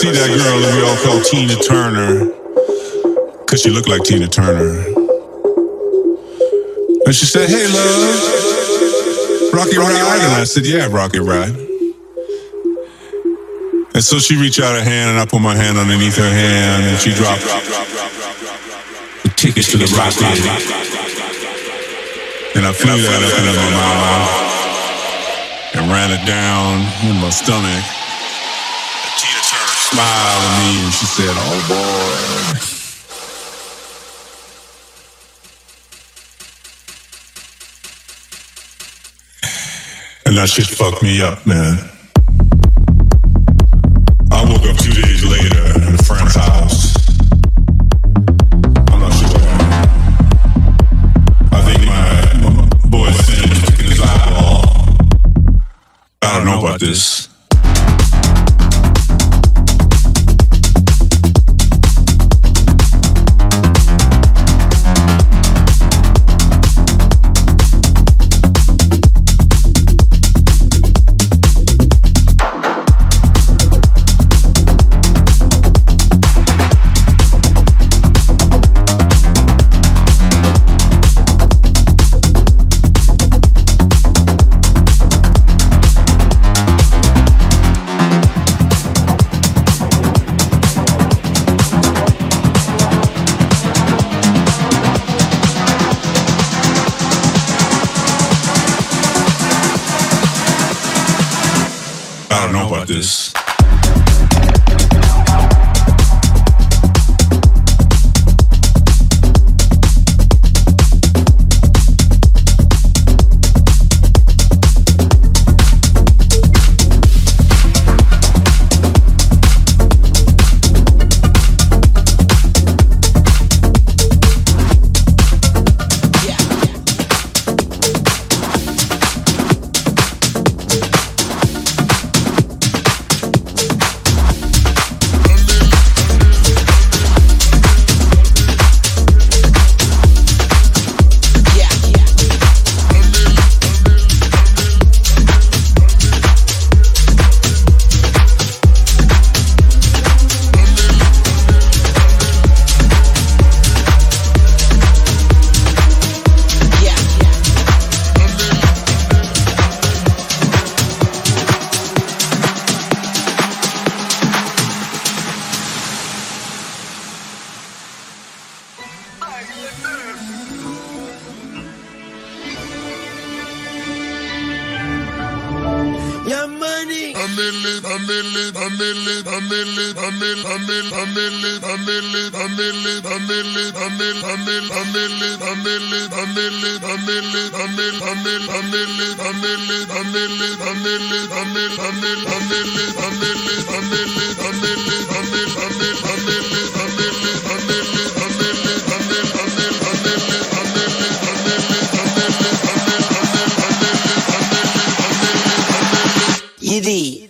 See that girl that we all call Tina Turner, cause she looked like Tina Turner. And she said, hey love, Rocky Ride? And I said, yeah, Rocky Ride. And so she reached out her hand, and I put my hand underneath her hand, and she dropped the tickets to the rocket. And I flew that up into my mouth and ran it down in my stomach. Smiled at me and she said, Oh boy. And that shit fucked me up, man. I woke up two days later in a friend's house. I'm not sure. I think my, my boy Sin his eyeball. I don't know about this. easy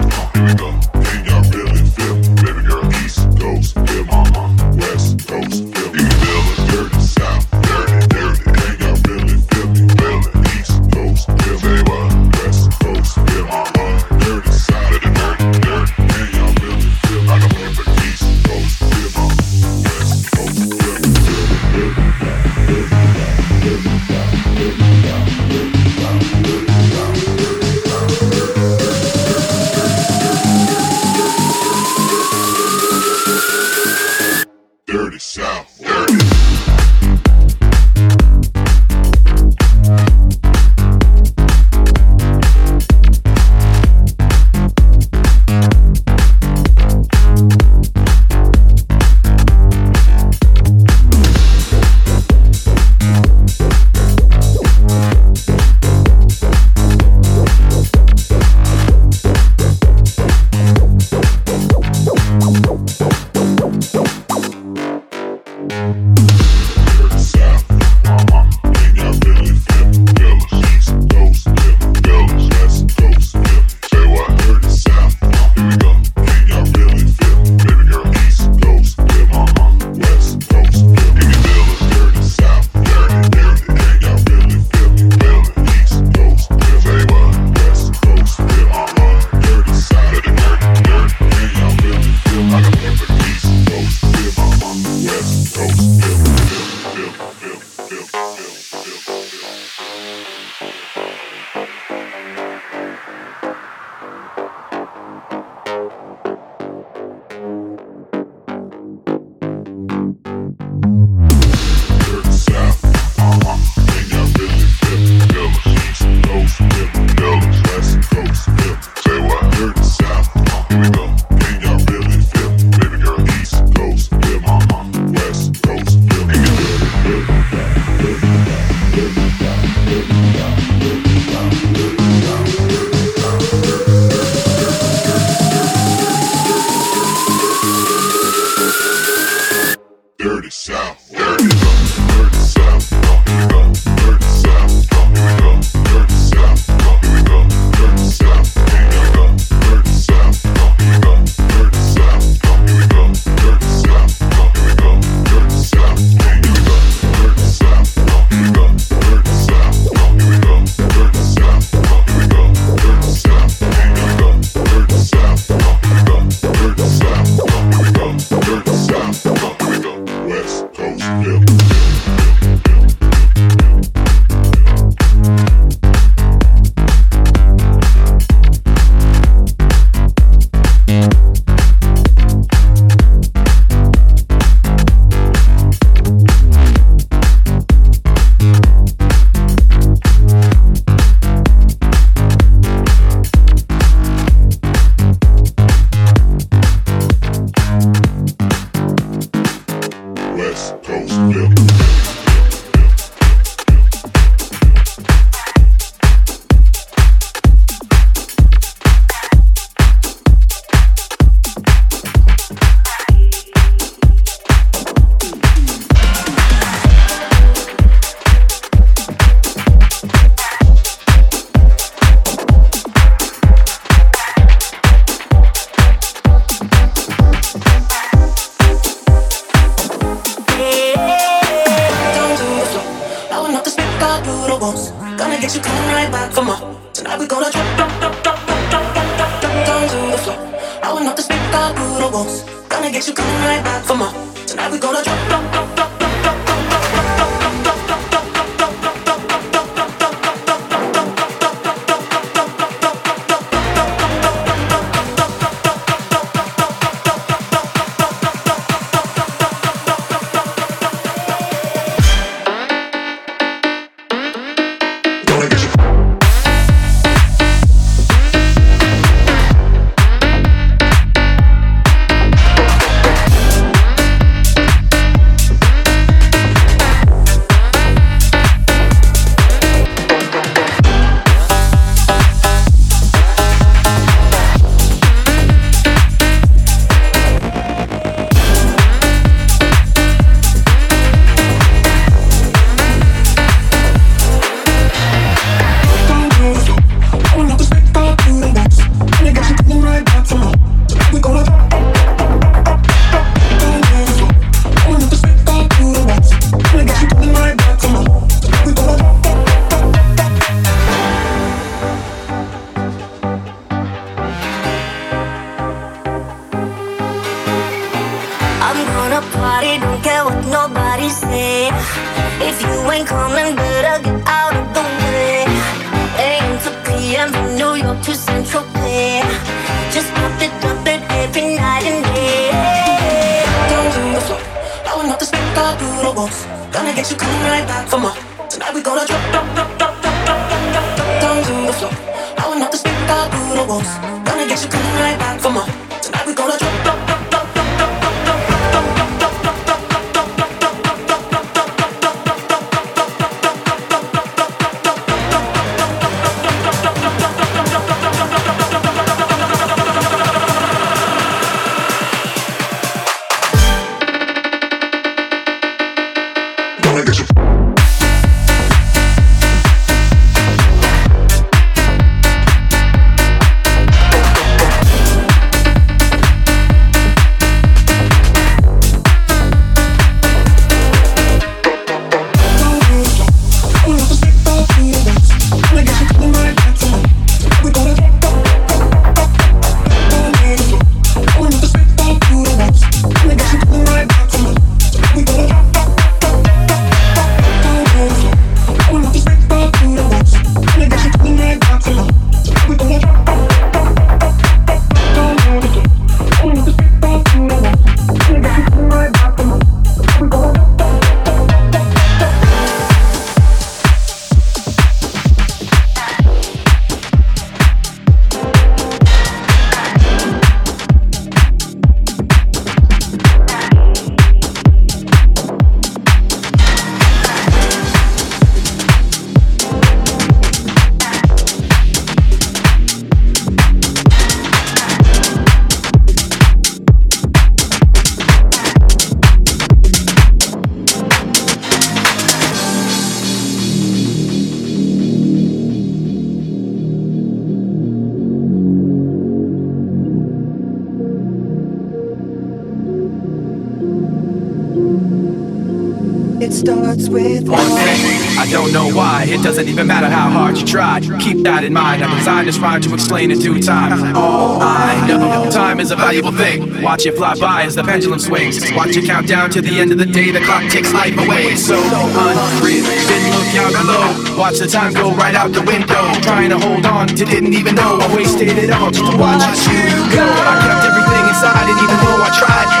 It doesn't even matter how hard you try. Keep that in mind. I'm designed this rhyme to explain in due time. All I know, time is a valuable thing. Watch it fly by as the pendulum swings. Watch it count down to the end of the day. The clock takes life away. So unreal. Didn't look out below. Watch the time go right out the window. Trying to hold on to didn't even know I wasted it all just to watch you go. I kept everything inside, and even though I tried,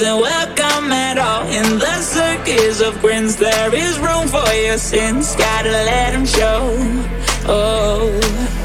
isn't welcome at all. In the circus of grins, there is room for your sins. Gotta let them show. Oh.